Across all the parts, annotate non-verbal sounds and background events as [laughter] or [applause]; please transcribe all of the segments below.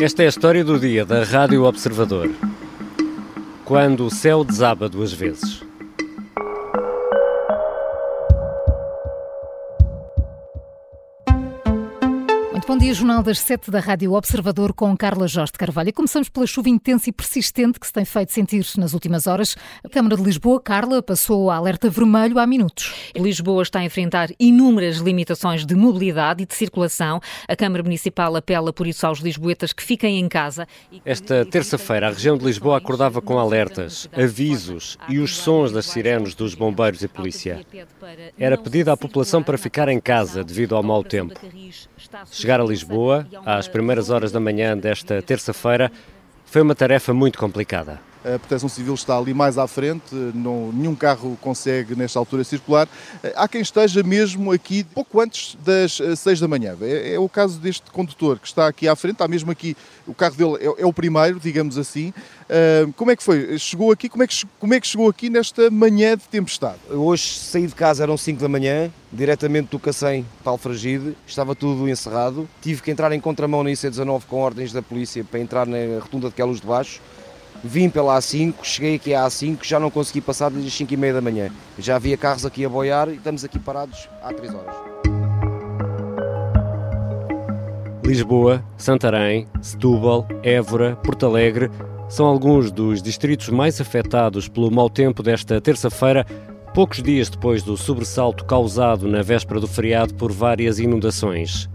Esta é a história do dia da Rádio Observador. Quando o céu desaba duas vezes. Bom dia, Jornal das 7 da Rádio Observador com Carla Jorge de Carvalho. Começamos pela chuva intensa e persistente que se tem feito sentir nas últimas horas. A Câmara de Lisboa, Carla, passou a alerta vermelho há minutos. Lisboa está a enfrentar inúmeras limitações de mobilidade e de circulação. A Câmara Municipal apela por isso aos lisboetas que fiquem em casa. Esta terça-feira, a região de Lisboa acordava com alertas, avisos e os sons das sirenes dos bombeiros e polícia. Era pedido à população para ficar em casa devido ao mau tempo. Chegar a Lisboa, às primeiras horas da manhã desta terça-feira, foi uma tarefa muito complicada. A Proteção Civil está ali mais à frente, não, nenhum carro consegue nesta altura circular. Há quem esteja mesmo aqui pouco antes das 6 eh, da manhã. É, é o caso deste condutor que está aqui à frente, está mesmo aqui, o carro dele é, é o primeiro, digamos assim. Uh, como é que foi? Chegou aqui, como é, que, como é que chegou aqui nesta manhã de tempestade? Hoje saí de casa, eram 5 da manhã, diretamente do Cacém para Alfragide, estava tudo encerrado. Tive que entrar em contramão na IC19 com ordens da polícia para entrar na rotunda de Queluz de Baixo Vim pela A5, cheguei aqui à A5, já não consegui passar desde as 5 e meia da manhã. Já havia carros aqui a boiar e estamos aqui parados há 3 horas. Lisboa, Santarém, Setúbal, Évora, Porto Alegre são alguns dos distritos mais afetados pelo mau tempo desta terça-feira, poucos dias depois do sobressalto causado na véspera do feriado por várias inundações.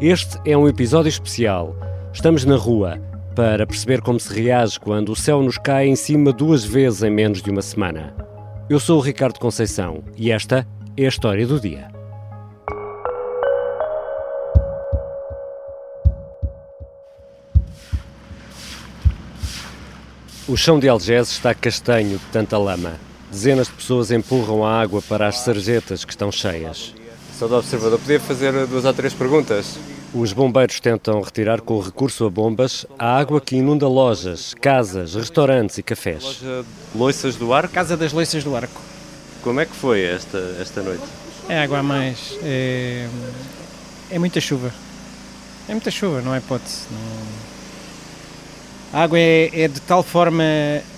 Este é um episódio especial. Estamos na rua para perceber como se reage quando o céu nos cai em cima duas vezes em menos de uma semana. Eu sou o Ricardo Conceição e esta é a história do dia. O chão de Algés está castanho de tanta lama. Dezenas de pessoas empurram a água para as sarjetas que estão cheias. Sou do observador. Podia fazer duas ou três perguntas? Os bombeiros tentam retirar com recurso a bombas a água que inunda lojas, casas, restaurantes e cafés. Loja Loiças do Arco? Casa das Loiças do Arco. Como é que foi esta, esta noite? É água a mais. É, é muita chuva. É muita chuva, não é hipótese. Não... A água é, é, de tal forma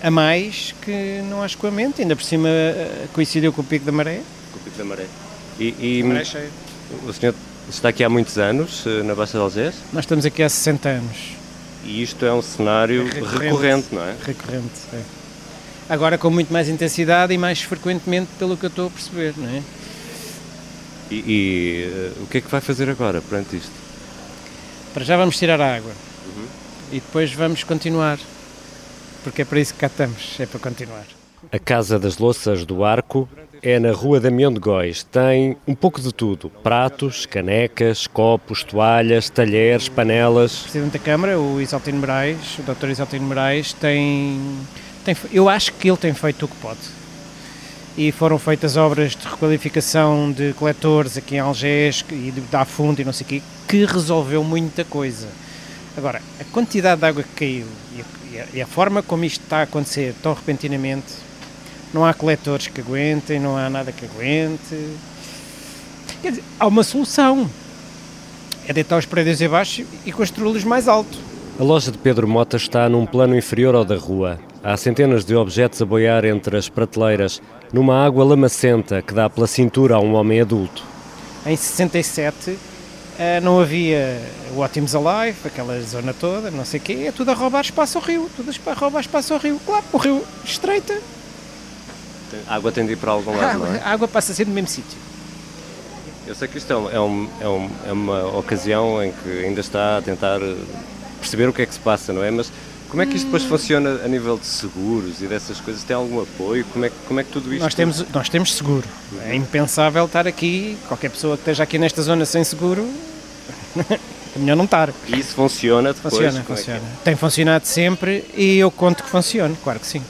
a mais que não há escoamento. Ainda por cima eh, coincidiu com o pico da maré. Com o pico da maré. E, e maré cheia. O senhor Está aqui há muitos anos, eh, na Baixa de Algés? Nós estamos aqui há 60 anos. E isto é um cenário é recorrente, recorrente, não é? Recorrente, é. Agora com muito mais intensidade e mais frequentemente, pelo que eu estou a perceber, não é? E, e uh, o que é que vai fazer agora perante isto? Para já vamos tirar a água. Uhum. E depois vamos continuar. Porque é para isso que cá estamos, é para continuar. A Casa das Louças do Arco é na Rua Damião de Góis. Tem um pouco de tudo: pratos, canecas, copos, toalhas, talheres, panelas. O Presidente da Câmara, o Isaltino Moraes, o Dr. Isaltino Moraes, tem, tem. Eu acho que ele tem feito o que pode. E foram feitas obras de requalificação de coletores aqui em Algés e da Fundo e não sei o quê, que resolveu muita coisa. Agora, a quantidade de água que caiu e a, e a forma como isto está a acontecer tão repentinamente não há coletores que aguentem, não há nada que aguente. Quer dizer, há uma solução. É deitar os prédios abaixo e construí-los mais alto. A loja de Pedro Mota está num plano inferior ao da rua. Há centenas de objetos a boiar entre as prateleiras, numa água lamacenta que dá pela cintura a um homem adulto. Em 67 eh, não havia o Ótimos Alive, aquela zona toda, não sei o quê, é tudo a roubar espaço ao rio, tudo a roubar espaço ao rio. Claro, o rio estreita, a água tem de ir para algum lado, água, não é? A água passa a ser no mesmo sítio. Eu sei que isto é, é, um, é, um, é, uma ocasião em que ainda está a tentar perceber o que é que se passa, não é? Mas como é que isto depois funciona a nível de seguros e dessas coisas? Tem algum apoio? Como é, como é que tudo isto... Nós temos, nós temos seguro. É impensável estar aqui, qualquer pessoa que esteja aqui nesta zona sem seguro, [laughs] é melhor não estar. E isso funciona depois? Funciona, funciona. É é? Tem funcionado sempre e eu conto que funcione, claro que sim.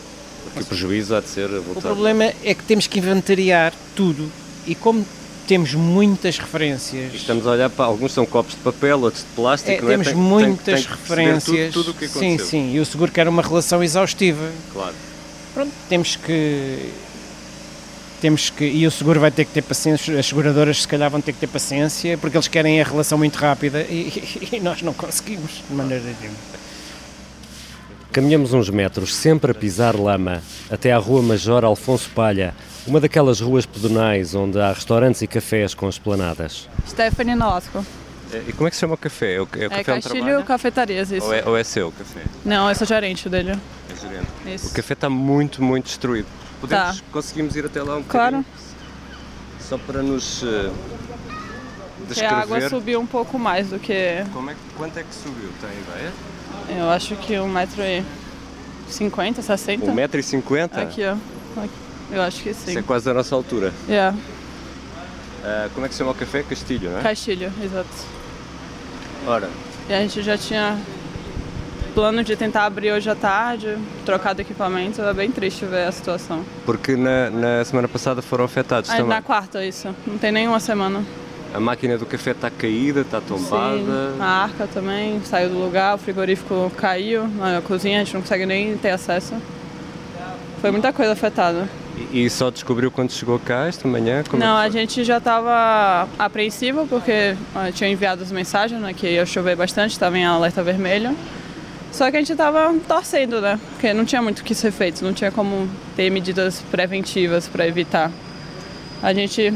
O prejuízo há de ser voltado. O problema é que temos que inventariar tudo e como temos muitas referências. E estamos a olhar para alguns são copos de papel, outros de plástico, é, não é? Temos tem, muitas tem, tem referências. Tudo, tudo o que aconteceu. Sim, sim, e o seguro quer uma relação exaustiva. Claro. Pronto, temos que temos que, e o seguro vai ter que ter paciência, as seguradoras se calhar vão ter que ter paciência, porque eles querem a relação muito rápida e, [laughs] e nós não conseguimos de maneira nenhuma. Caminhamos uns metros, sempre a pisar lama, até à Rua Major Alfonso Palha, uma daquelas ruas pedonais onde há restaurantes e cafés com esplanadas. Stephanie Nolasco. E como é que se chama o café? É o, é o É café Castilho? Cafetarias, isso. Ou é, ou é seu o café? Não, eu sou gerente dele. É gerente. Isso. O café está muito, muito destruído. Podemos, Tá. conseguimos ir até lá um Claro. bocadinho? Só para nos eh, Porque a água descrever. subiu um pouco mais do que. Como é, que- quanto é que subiu? Tem ideia? Eu acho que um metro e 50, 60. 1,50m? Aqui, ó. Aqui. Eu acho que sim. Isso é quase a nossa altura. Yeah. Ah, como é que se chama o café? Castilho, não é? Castilho, exato. Ora, E a gente já tinha plano de tentar abrir hoje à tarde, trocar de equipamento. É bem triste ver a situação. porque na, na semana passada foram afetados Ah, também. na quarta, isso. Não tem nenhuma semana. A máquina do café está caída, está tombada. Sim, a arca também saiu do lugar, o frigorífico caiu, na cozinha a gente não consegue nem ter acesso. Foi muita coisa afetada. E, e só descobriu quando chegou cá esta manhã? Como é não, que a gente já estava apreensiva porque ah, tinha enviado as mensagens né, que ia chover bastante, estava em alerta vermelho. Só que a gente estava torcendo, né? Porque não tinha muito o que ser feito, não tinha como ter medidas preventivas para evitar. A gente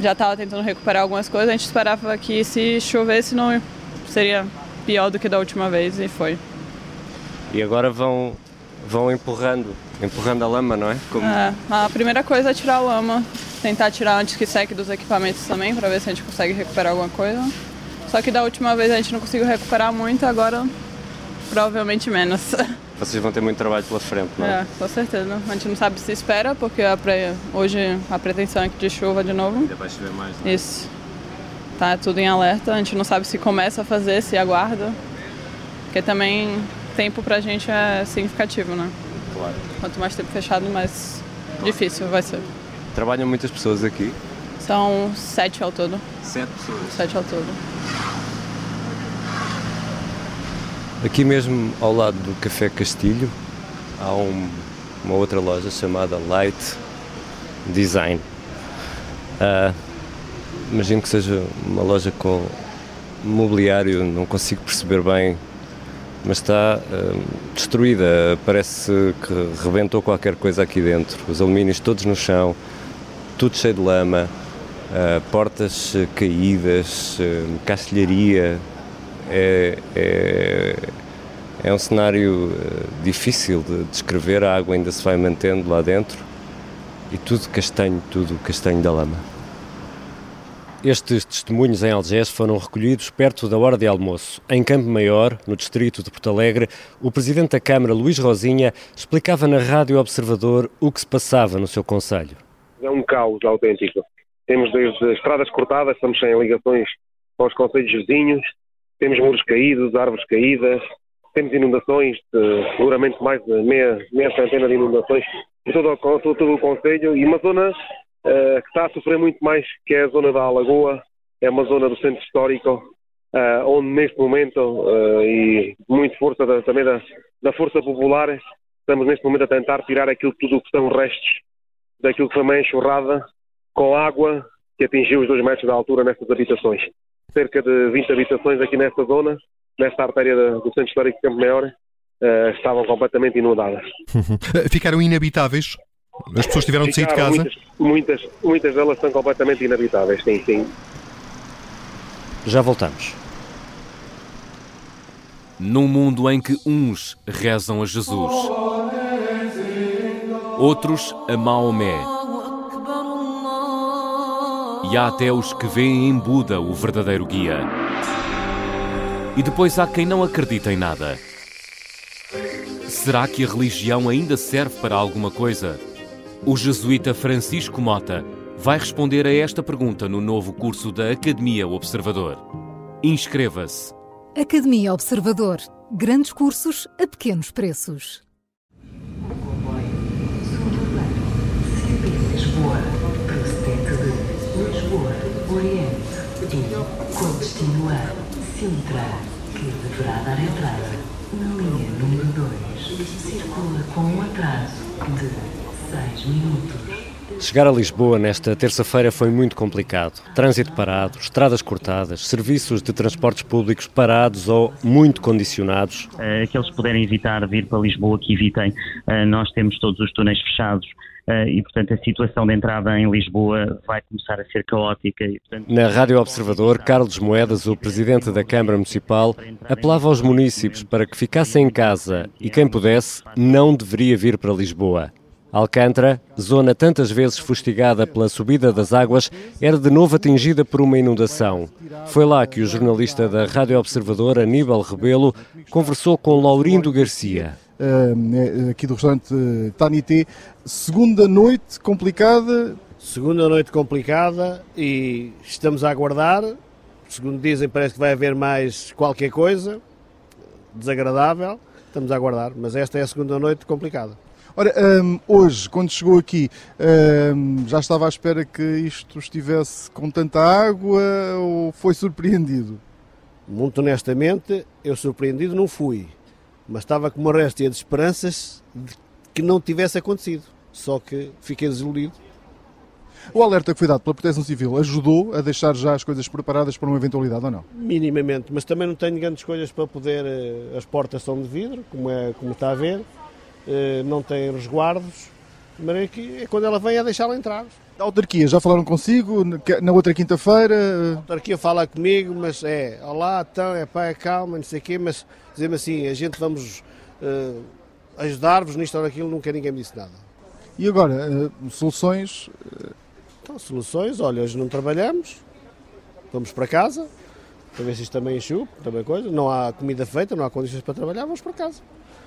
já estava tentando recuperar algumas coisas, a gente esperava que se chovesse não seria pior do que da última vez e foi. E agora vão, vão empurrando, empurrando a lama, não é? Como- É, a primeira coisa é tirar a lama, tentar tirar antes que seque dos equipamentos também, para ver se a gente consegue recuperar alguma coisa. Só que da última vez a gente não conseguiu recuperar muito, agora provavelmente menos. [laughs] Vocês vão ter muito trabalho pela frente, não é? É, com certeza. A gente não sabe se espera, porque a pre- hoje a pretensão é que de chuva de novo. Ainda vai chover mais, não é? Isso. Tá tudo em alerta, a gente não sabe se começa a fazer, se aguarda. Porque também tempo pra gente é significativo, né? Claro. Quanto mais tempo fechado, mais difícil vai ser. Trabalham muitas pessoas aqui? São sete ao todo. Sete pessoas. Sete ao todo. Aqui mesmo ao lado do Café Castilho há um- uma outra loja chamada Light Design. Ah, imagino que seja uma loja com mobiliário, não consigo perceber bem, mas está ah, destruída. Parece que rebentou qualquer coisa aqui dentro. Os alumínios todos no chão, tudo cheio de lama, ah, portas caídas, ah, castelharia. É, é, é um cenário eh, difícil de descrever, a água ainda se vai mantendo lá dentro e tudo castanho, tudo castanho da lama. Estes testemunhos em Algés foram recolhidos perto da hora de almoço. Em Campo Maior, no distrito de Porto Alegre, o presidente da Câmara, Luís Rosinha, explicava na Rádio Observador o que se passava no seu conselho. É um caos autêntico. Temos desde estradas cortadas, estamos sem ligações aos conselhos vizinhos, temos muros caídos, árvores caídas, temos inundações, de, seguramente mais de meia, meia centena de inundações em todo, todo, o Conselho e uma zona eh, que está a sofrer muito mais, que é a zona da Alagoa, é uma zona do centro histórico, eh, onde neste momento, eh, e muito força da- também da, da força popular, estamos neste momento a tentar tirar aquilo tudo que são restos daquilo que foi uma enxurrada com água que atingiu os dois metros de altura nestas habitações. Cerca de 20 habitações aqui nesta zona, nesta artéria do Centro Histórico de Campo Maior, eh, estavam completamente inundadas. Ficaram inabitáveis? As pessoas tiveram de sair de Ficaram casa? Muitas, muitas, muitas delas são completamente inabitáveis, sim, sim. Já voltamos. Num mundo em que uns rezam a Jesus, outros a Maomé, e há até os que veem em Buda o verdadeiro guia. E depois há quem não acredita em nada. Será que a religião ainda serve para alguma coisa? O jesuíta Francisco Mota vai responder a esta pergunta no novo curso da Academia Observador. Inscreva-se. Academia Observador. Grandes cursos a pequenos preços. Lisboa, procedente de Lisboa, E com destino a Sintra, que deverá dar entrada na linha número 2. Circula com um atraso de 6 minutos. Chegar a Lisboa nesta terça-feira foi muito complicado. Trânsito parado, estradas cortadas, serviços de transportes públicos parados ou muito condicionados. Aqueles que puderem evitar vir para Lisboa, que evitem. Uh, nós temos todos os túneis fechados. Uh, e, portanto, a situação de entrada em Lisboa vai começar a ser caótica. E, portanto... Na Rádio Observador, Carlos Moedas, o presidente da Câmara Municipal, apelava aos municípios para que ficassem em casa e quem pudesse não deveria vir para Lisboa. Alcântara, zona tantas vezes fustigada pela subida das águas, era de novo atingida por uma inundação. Foi lá que o jornalista da Rádio Observador, Aníbal Rebelo, conversou com Laurindo Garcia. Uh, aqui do restaurante Tanité. Segunda noite complicada. Segunda noite complicada e estamos a aguardar. Segundo dizem, parece que vai haver mais qualquer coisa desagradável. Estamos a aguardar, mas esta é a segunda noite complicada. Ora, um, hoje, quando chegou aqui, um, já estava à espera que isto estivesse com tanta água ou foi surpreendido? Muito honestamente, eu surpreendido não fui, mas estava com uma réstia de esperanças de que não tivesse acontecido, só que fiquei desiludido. O alerta que foi dado pela Proteção Civil ajudou a deixar já as coisas preparadas para uma eventualidade ou não? Minimamente, mas também não tenho grandes coisas para poder. Eh, as portas são de vidro, como, é, como está a ver, não tem resguardos, mas que é quando ela vem a deixá-la entrar. A autarquia, já falaram consigo na outra quinta-feira? A autarquia fala comigo, mas é, olá, então, é pá, é calma, não sei o quê, mas dizem assim, a gente vamos uh, ajudar-vos nisto ou naquilo, nunca ninguém me disse nada. E agora, uh, soluções? Então, soluções, olha, hoje não trabalhamos, vamos para casa, para ver se isto também enxuga, também coisa, não há comida feita, não há condições para trabalhar, vamos para casa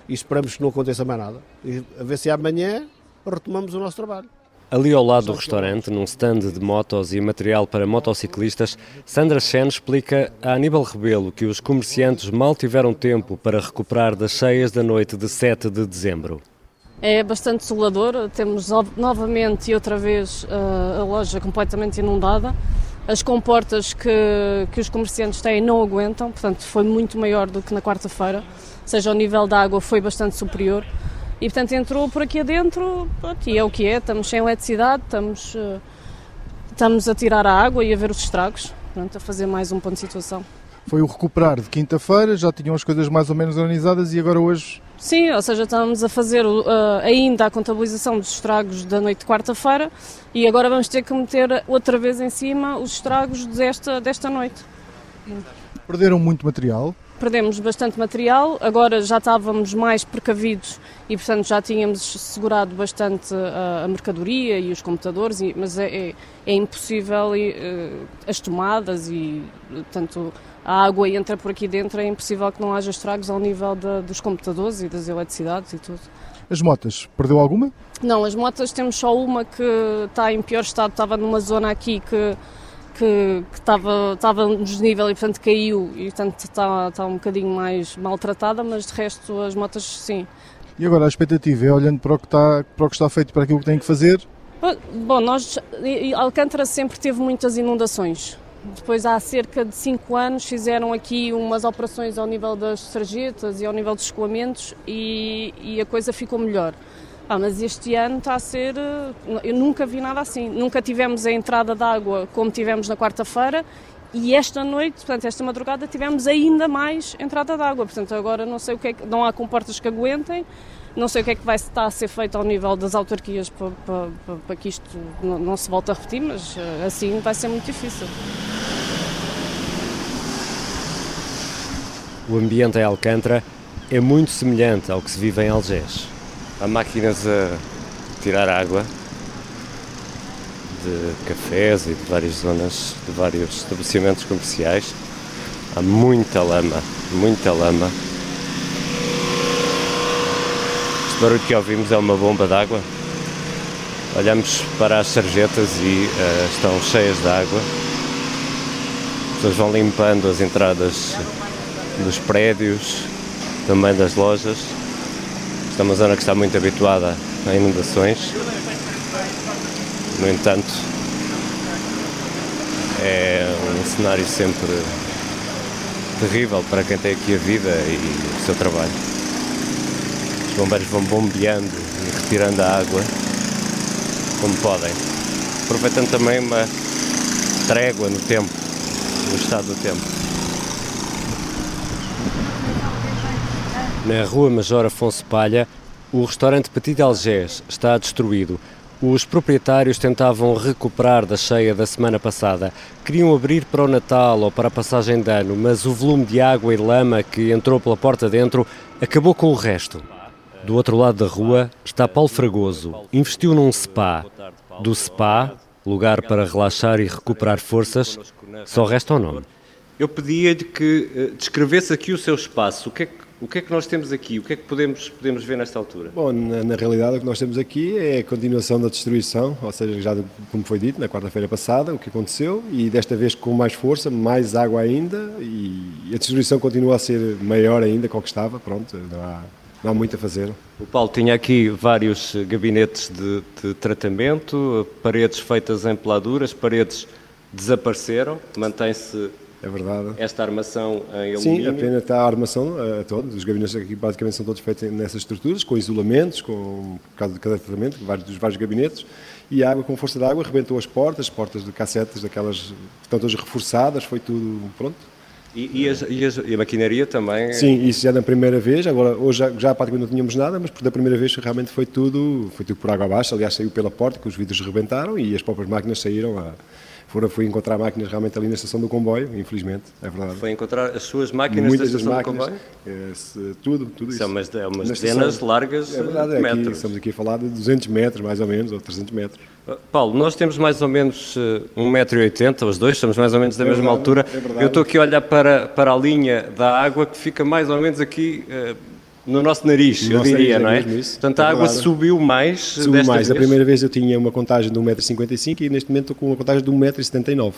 e esperamos que não aconteça mais nada. E a ver se amanhã retomamos o nosso trabalho. Ali ao lado do restaurante, num stand de motos e material para motociclistas, Sandra Chen explica a Aníbal Rebelo que os comerciantes mal tiveram tempo para recuperar das cheias da noite de 7 de dezembro. É bastante desolador, temos novamente e outra vez eh, a loja completamente inundada. As comportas que, que os comerciantes têm não aguentam, portanto foi muito maior do que na quarta-feira seja, o nível da água foi bastante superior. E portanto entrou por aqui adentro pronto, e é o que é, estamos sem eletricidade, estamos, uh, estamos a tirar a água e a ver os estragos, pronto, a fazer mais um ponto de situação. Foi o recuperar de quinta-feira, já tinham as coisas mais ou menos organizadas e agora hoje... Sim, ou seja, estamos a fazer uh, ainda a contabilização dos estragos da noite de quarta-feira e agora vamos ter que meter outra vez em cima os estragos desta, desta noite. Perderam muito material? Perdemos bastante material, agora já estávamos mais precavidos e, portanto, já tínhamos segurado bastante a, a mercadoria e os computadores, e, mas é, é, é impossível e, uh, as tomadas e, tanto a água entra por aqui dentro, é impossível que não haja estragos ao nível dos computadores e das eletricidades e tudo. As motas, perdeu alguma? Não, as motas temos só uma que está em pior estado, estava numa zona aqui que que estava, estava no desnível e portanto caiu e portanto está, está um bocadinho mais maltratada, mas de resto as motas sim. E agora a expectativa é olhando para o que está, para o que está feito, para aquilo que tem que fazer? Bom, nós, Alcântara sempre teve muitas inundações. Depois, há cerca de 5 anos, fizeram aqui umas operações ao nível das sarjetas e ao nível dos escoamentos e, e a coisa ficou melhor. Ah, mas este ano está a ser. Eh, eu nunca vi nada assim. Nunca tivemos a entrada de água como tivemos na quarta-feira e esta noite, portanto, esta madrugada, tivemos ainda mais entrada de água. Portanto, agora não sei o que é que. Não há comportas que aguentem, não sei o que é que vai estar a ser feito ao nível das autarquias para, para, para, que isto não, não se volte a repetir, mas eh, assim vai ser muito difícil. O ambiente em Alcântara é muito semelhante ao que se vive em Algés. Há máquinas a tirar água de cafés e de várias zonas, de vários estabelecimentos comerciais. Há muita lama, muita lama. Este barulho que ouvimos é uma bomba de água. Olhamos para as sarjetas e uh, estão cheias de água. As pessoas vão limpando as entradas dos prédios, também das lojas. Esta é uma zona que está muito habituada a inundações. No entanto, é um cenário sempre terrível para quem tem aqui a vida e o seu trabalho. Os bombeiros vão bombeando e retirando a água como podem, aproveitando também uma trégua no tempo, no estado do tempo. Na Rua Major Afonso Palha, o restaurante Petit Algés está destruído. Os proprietários tentavam recuperar da cheia da semana passada. Queriam abrir para o Natal ou para a passagem de ano, mas o volume de água e lama que entrou pela porta dentro acabou com o resto. Do outro lado da rua está Paulo Fragoso. Investiu num spa. Do spa, lugar para relaxar e recuperar forças, só resta o nome. Eu pedia-lhe que eh, descrevesse aqui o seu espaço. O que é que o que é que nós temos aqui? O que é que podemos, podemos ver nesta altura? Bom, na, na realidade o que nós temos aqui é a continuação da destruição, ou seja, já como foi dito na quarta-feira passada, o que aconteceu, e desta vez com mais força, mais água ainda, e a destruição continua a ser maior ainda que o que estava, pronto, não há, não há muito a fazer. O Paulo tinha aqui vários gabinetes de, de tratamento, paredes feitas em peladuras, paredes desapareceram, mantém-se é verdade. Esta armação em alumínio? Sim, apenas está a armação uh, toda. Os gabinetes aqui basicamente são todos feitos nessas estruturas, com isolamentos, com, por causa de cada tratamento, vários, dos vários gabinetes. E a água, com força da água, arrebentou as portas, as portas de cassetes, daquelas estão todas reforçadas, foi tudo pronto. E, e, as, e, as, e, a maquinaria também? Sim, isso já na primeira vez, agora hoje já, já praticamente não tínhamos nada, mas da primeira vez realmente foi tudo, foi tudo por água abaixo, aliás saiu pela porta, que os vidros rebentaram e as próprias máquinas saíram a, foram, fui encontrar máquinas realmente ali na estação do comboio, infelizmente, é verdade. Foi encontrar as suas máquinas Muitas da estação máquinas, do comboio? É, tudo, tudo São isso. Umas, é umas dezenas largas é verdade, de é metros. Aqui, estamos aqui a falar de 200 metros, mais ou menos, ou 300 metros. Uh, Paulo, nós temos mais ou menos uh, 1,80m, os dois, estamos mais ou menos da é mesma verdade, altura. É Eu estou aqui a olhar para, para a linha da água que fica mais ou menos aqui... No nosso nariz, no eu nosso diria, nariz, não é? é isso. Portanto, a água subiu mais Subiu mais. Vez. A primeira vez eu tinha uma contagem de 1,55m e neste momento estou com uma contagem de 1,79m.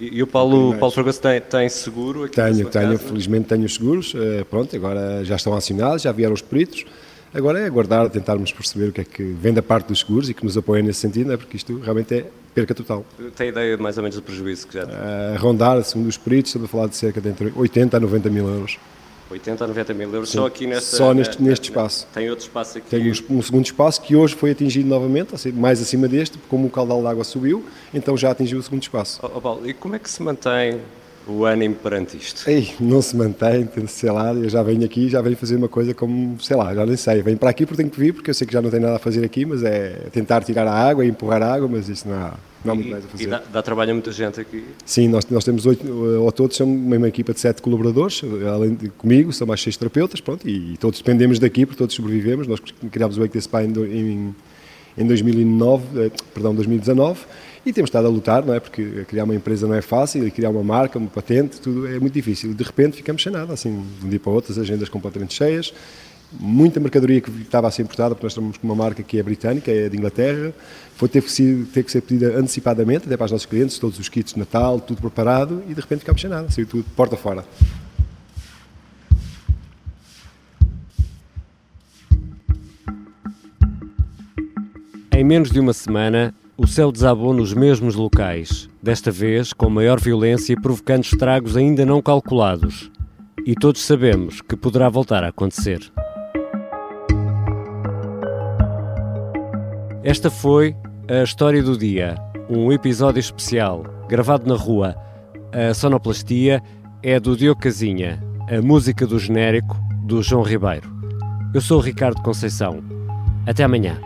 E, o Paulo, Paulo Fragoso tem, tem seguro aqui Tenho, tenho, casa? felizmente tenho os seguros. Uh, pronto, agora já estão acionados, já vieram os peritos. Agora é aguardar, tentarmos perceber o que é que vem da parte dos seguros e que nos apoia nesse sentido, é? porque isto realmente é perca total. Tem ideia mais ou menos do prejuízo que já tem? Uh, rondar, segundo os peritos, estamos a falar de cerca de entre 80 a 90 mil euros. 80 a 90 mil euros Sim. só aqui nesta, Só neste, na, neste espaço. Tem outro espaço aqui? Tem um segundo espaço que hoje foi atingido novamente, assim, mais acima deste, como o caudal de água subiu, então já atingiu o segundo espaço. Oh, oh Paulo, e como é que se mantém o ânimo perante isto? Ei, não se mantém, sei lá, eu já venho aqui, já venho fazer uma coisa como, sei lá, já nem sei, venho para aqui porque tenho que vir, porque eu sei que já não tenho nada a fazer aqui, mas é tentar tirar a água e empurrar a água, mas isso não há, não há muito e, mais a fazer. E dá, dá, trabalho a muita gente aqui? Sim, nós, nós temos oito, ao todo somos uma equipa de sete colaboradores, além de comigo, são mais seis terapeutas, pronto, e, e todos dependemos daqui, porque todos sobrevivemos, nós criámos o Wake the Spa em, em, em 2009, perdão, 2019, e temos estado a lutar, não é? Porque criar uma empresa não é fácil, e criar uma marca, uma patente, tudo é muito difícil. De repente ficamos sem nada, assim, de um dia para outro, as agendas completamente cheias, muita mercadoria que estava a ser importada, porque nós estamos com uma marca que é britânica, é de Inglaterra, foi ter que, ser, ter que ser pedida antecipadamente, até para os nossos clientes, todos os kits de Natal, tudo preparado, e de repente ficamos sem nada, saiu tudo porta fora. Em menos de uma semana, o céu desabou nos mesmos locais, desta vez com maior violência e provocando estragos ainda não calculados. E todos sabemos que poderá voltar a acontecer. Esta foi a história do dia, um episódio especial, gravado na rua. A sonoplastia é do Diogo Casinha, a música do genérico do João Ribeiro. Eu sou o Ricardo Conceição. Até amanhã.